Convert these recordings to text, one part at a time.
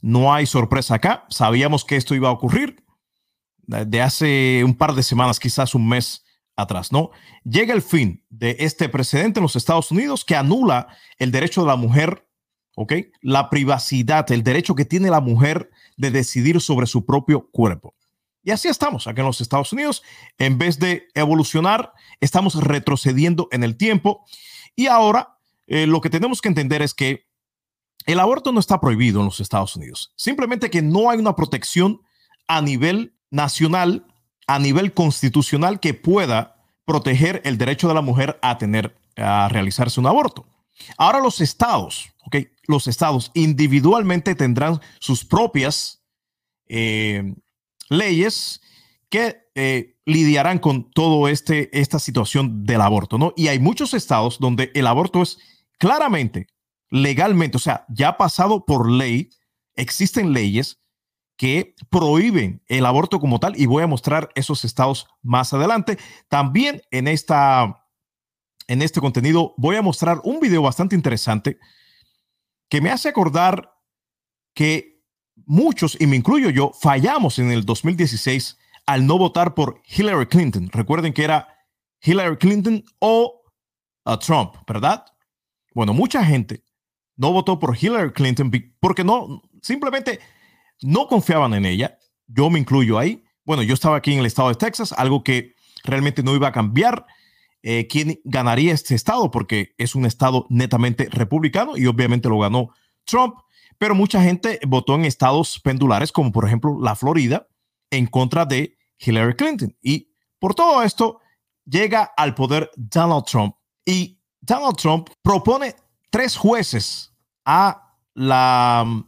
No hay sorpresa acá. Sabíamos que esto iba a ocurrir de hace un par de semanas, quizás un mes atrás, ¿no? Llega el fin de este precedente en los Estados Unidos que anula el derecho de la mujer, ¿ok? La privacidad, el derecho que tiene la mujer de decidir sobre su propio cuerpo. Y así estamos aquí en los Estados Unidos. En vez de evolucionar, estamos retrocediendo en el tiempo. Y ahora eh, lo que tenemos que entender es que el aborto no está prohibido en los Estados Unidos. Simplemente que no hay una protección a nivel nacional, a nivel constitucional, que pueda proteger el derecho de la mujer a tener, a realizarse un aborto. Ahora los estados, ok, los estados individualmente tendrán sus propias eh, leyes que eh, lidiarán con todo este esta situación del aborto, ¿no? Y hay muchos estados donde el aborto es claramente legalmente, o sea, ya pasado por ley, existen leyes que prohíben el aborto como tal y voy a mostrar esos estados más adelante. También en esta en este contenido voy a mostrar un video bastante interesante que me hace acordar que muchos, y me incluyo yo, fallamos en el 2016 al no votar por Hillary Clinton. Recuerden que era Hillary Clinton o uh, Trump, ¿verdad? Bueno, mucha gente no votó por Hillary Clinton porque no, simplemente no confiaban en ella. Yo me incluyo ahí. Bueno, yo estaba aquí en el estado de Texas, algo que realmente no iba a cambiar. Eh, quién ganaría este estado, porque es un estado netamente republicano y obviamente lo ganó Trump, pero mucha gente votó en estados pendulares, como por ejemplo la Florida, en contra de Hillary Clinton. Y por todo esto llega al poder Donald Trump y Donald Trump propone tres jueces a la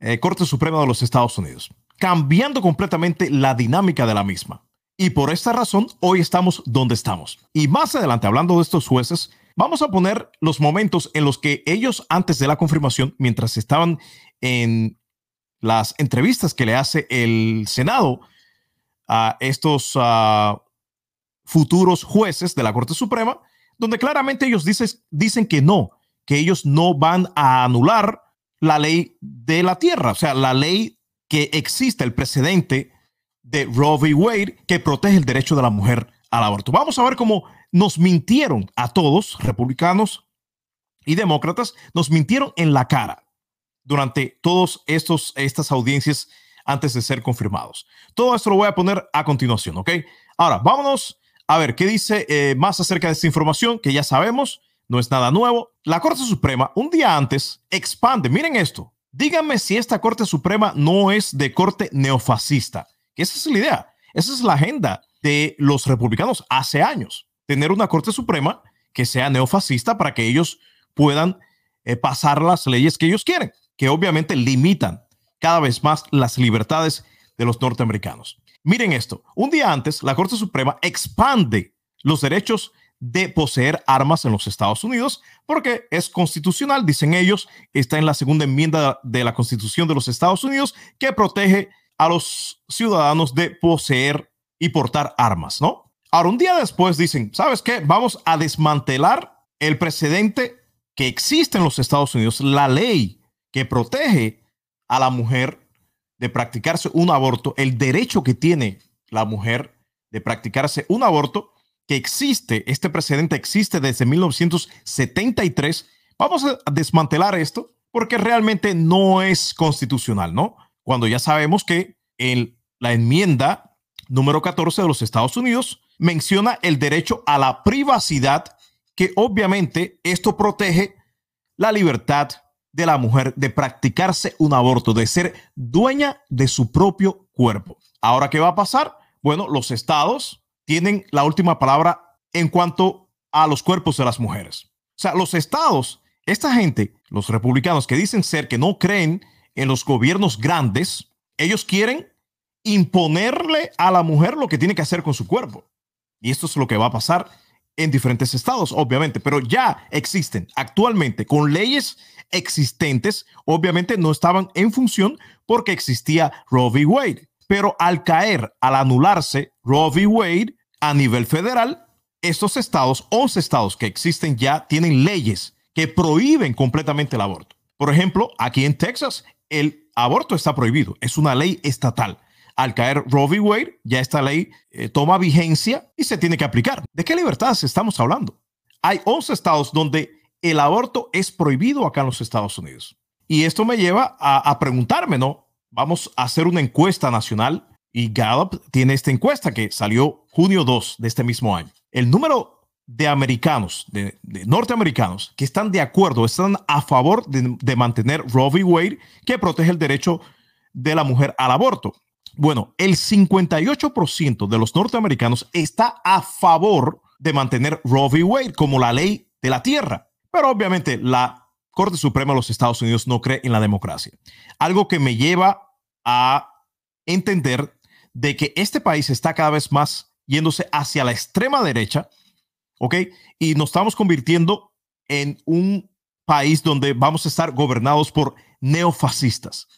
eh, Corte Suprema de los Estados Unidos, cambiando completamente la dinámica de la misma. Y por esta razón, hoy estamos donde estamos. Y más adelante, hablando de estos jueces, vamos a poner los momentos en los que ellos, antes de la confirmación, mientras estaban en las entrevistas que le hace el Senado a estos futuros jueces de la Corte Suprema, donde claramente ellos dicen que no, que ellos no van a anular la ley de la tierra, o sea, la ley que existe, el precedente de Roe v. Wade que protege el derecho de la mujer al aborto. Vamos a ver cómo nos mintieron a todos, republicanos y demócratas, nos mintieron en la cara durante todas estas audiencias antes de ser confirmados. Todo esto lo voy a poner a continuación, ¿ok? Ahora, vámonos a ver qué dice eh, más acerca de esta información que ya sabemos no es nada nuevo. La Corte Suprema, un día antes, expande. Miren esto. Díganme si esta Corte Suprema no es de corte neofascista. esa es la idea. Esa es la agenda de los republicanos hace años. Tener una Corte Suprema que sea neofascista para que ellos puedan eh, pasar las leyes que ellos quieren, que obviamente limitan cada vez más las libertades de los norteamericanos. Miren esto, un día antes la Corte Suprema expande los derechos de poseer armas en los Estados Unidos, porque es constitucional, dicen ellos, está en la segunda enmienda de la Constitución de los Estados Unidos que protege a los ciudadanos de poseer y portar armas, ¿no? Ahora, un día después dicen, ¿sabes qué? Vamos a desmantelar el precedente que existe en los Estados Unidos, la ley que protege a la mujer de practicarse un aborto, el derecho que tiene la mujer de practicarse un aborto, que existe, este precedente existe desde 1973. Vamos a desmantelar esto porque realmente no es constitucional, ¿no? Cuando ya sabemos que en la enmienda número 14 de los Estados Unidos menciona el derecho a la privacidad, que obviamente esto protege la libertad de la mujer de practicarse un aborto, de ser dueña de su propio cuerpo. Ahora, ¿qué va a pasar? Bueno, los estados tienen la última palabra en cuanto a los cuerpos de las mujeres. O sea, los estados, esta gente, los republicanos que dicen ser que no creen en los gobiernos grandes, ellos quieren imponerle a la mujer lo que tiene que hacer con su cuerpo. Y esto es lo que va a pasar en diferentes estados, obviamente, pero ya existen actualmente con leyes existentes, obviamente no estaban en función porque existía Roe v. Wade. Pero al caer, al anularse Roe. Wade a nivel federal, estos estados, 11 estados que existen ya, tienen leyes que prohíben completamente el aborto. Por ejemplo, aquí en Texas, el aborto está prohibido, es una ley estatal. Al caer Roe v. Wade, ya esta ley eh, toma vigencia y se tiene que aplicar. ¿De qué libertades estamos hablando? Hay 11 estados donde el aborto es prohibido acá en los Estados Unidos. Y esto me lleva a, a preguntarme, ¿no? Vamos a hacer una encuesta nacional y Gallup tiene esta encuesta que salió junio 2 de este mismo año. El número de americanos, de, norteamericanos, que están de acuerdo, están a favor de, mantener Roe v. Wade, que protege el derecho de la mujer al aborto. Bueno, el 58% de los norteamericanos está a favor de mantener Roe v. Wade como la ley de la tierra. Pero obviamente la Corte Suprema de los Estados Unidos no cree en la democracia. Algo que me lleva a entender de que este país está cada vez más yéndose hacia la extrema derecha ¿ok? Y nos estamos convirtiendo en un país donde vamos a estar gobernados por neofascistas.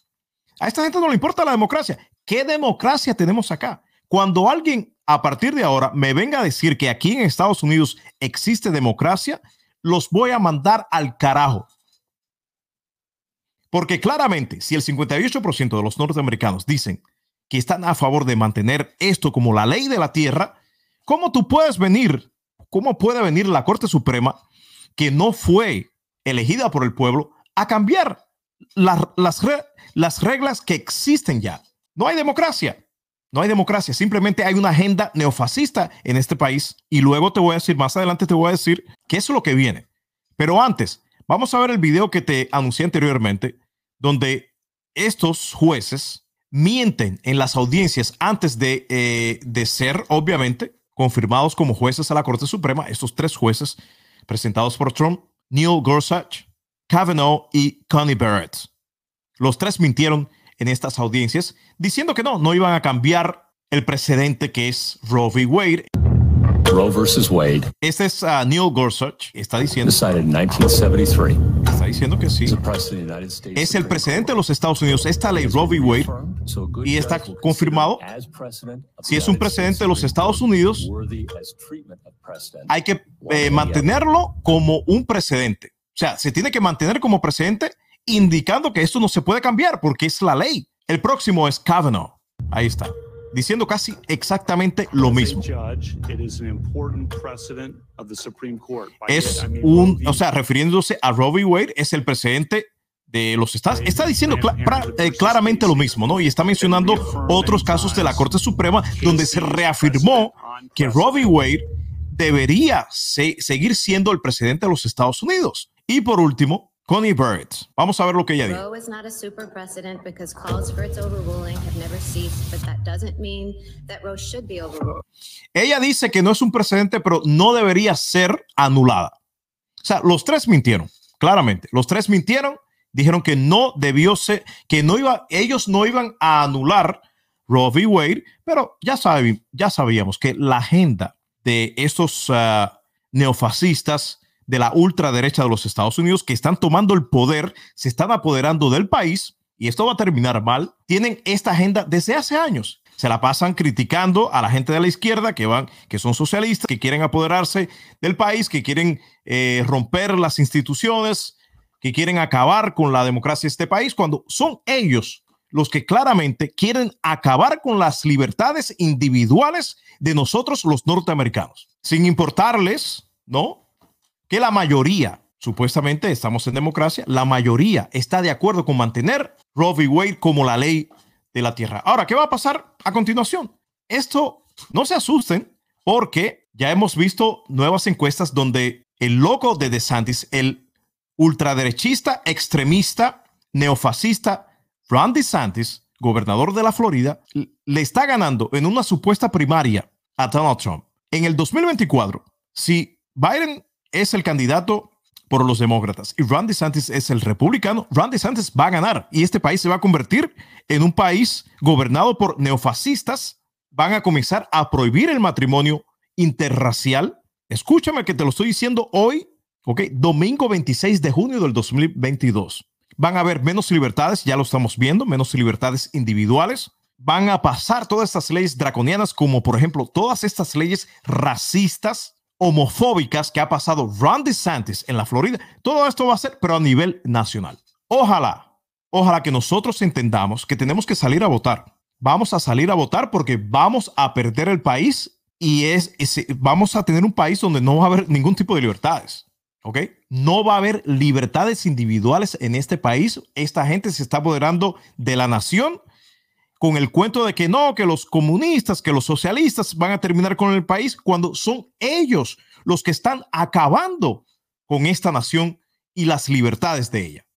A esta gente no le importa la democracia. ¿Qué democracia tenemos acá? Cuando alguien a partir de ahora me venga a decir que aquí en Estados Unidos existe democracia, los voy a mandar al carajo. Porque claramente, si el 58% de los norteamericanos dicen que están a favor de mantener esto como la ley de la tierra, ¿cómo tú puedes venir ¿Cómo puede venir la Corte Suprema, que no fue elegida por el pueblo, a cambiar las, las reglas que existen ya? No hay democracia. No hay democracia, simplemente hay una agenda neofascista en este país y luego te voy a decir, más adelante te voy a decir eso es lo que viene. Pero antes, vamos a ver el video que te anuncié anteriormente, donde estos jueces mienten en las audiencias antes de, eh, de ser, obviamente, confirmados como jueces a la Corte Suprema, estos tres jueces presentados por Trump, Neil Gorsuch, Kavanaugh y Connie Barrett. Los tres mintieron en estas audiencias diciendo que no, no iban a cambiar el precedente que es Roe v. Wade. Roe versus Wade. Este es uh, Neil Gorsuch. Está diciendo. Está diciendo que sí. Es el presidente de los Estados Unidos. Esta ley Roe v. Wade y está confirmado. Si es un presidente de los Estados Unidos, hay que eh, mantenerlo como un precedente. O sea, se tiene que mantener como precedente, indicando que esto no se puede cambiar porque es la ley. El próximo es Kavanaugh. Ahí está diciendo casi exactamente lo mismo. Es un, o sea, refiriéndose a Robbie Wade, es el presidente de los estados. Está diciendo eh, claramente lo mismo, ¿no? Y está mencionando otros casos de la Corte Suprema donde se reafirmó que Robbie Wade debería seguir siendo el presidente de los Estados Unidos. Y por último, Connie Barrett. Vamos a ver lo que ella dijo. Ella dice que no es un precedente, pero no debería ser anulada. O sea, los tres mintieron, claramente. Los tres mintieron, dijeron que no debió ser, que no iba, ellos no iban a anular Roe v. Wade, pero ya, ya sabíamos que la agenda de estos ah, neofascistas de la ultraderecha de los Estados Unidos que están tomando el poder, se están apoderando del país y esto va a terminar mal. Tienen esta agenda desde hace años. Se la pasan criticando a la gente de la izquierda que van, que son socialistas, que quieren apoderarse del país, que quieren eh, romper las instituciones, que quieren acabar con la democracia de este país, cuando son ellos los que claramente quieren acabar con las libertades individuales de nosotros los norteamericanos, sin importarles, ¿no? Que la mayoría, supuestamente estamos en democracia, la mayoría está de acuerdo con mantener Roe v. Wade como la ley de la tierra. Ahora, ¿qué va a pasar a continuación? Esto, no se asusten porque ya hemos visto nuevas encuestas donde el loco de DeSantis, el ultraderechista, extremista, neofascista, Ron DeSantis, gobernador de la Florida, le está ganando en una supuesta primaria a Donald Trump. En el 2024, si Biden es el candidato por los demócratas y Ron DeSantis es el republicano, Ron DeSantis va a ganar y este país se va a convertir en un país gobernado por neofascistas. Van a comenzar a prohibir el matrimonio interracial. Escúchame que te lo estoy diciendo hoy, ok, domingo 26 de junio del 2022. Van a haber menos libertades, ya lo estamos viendo, menos libertades individuales. Van a pasar todas estas leyes draconianas, como por ejemplo todas estas leyes racistas homofóbicas que ha pasado Ron DeSantis en la Florida. Todo esto va a ser, pero a nivel nacional. Ojalá, ojalá que nosotros entendamos que tenemos que salir a votar. Vamos a salir a votar porque vamos a perder el país y es, vamos a tener un país donde no va a haber ningún tipo de libertades. ¿Ok? No va a haber libertades individuales en este país. Esta gente se está apoderando de la nación con el cuento de que no, que los comunistas, que los socialistas van a terminar con el país cuando son ellos los que están acabando con esta nación y las libertades de ella.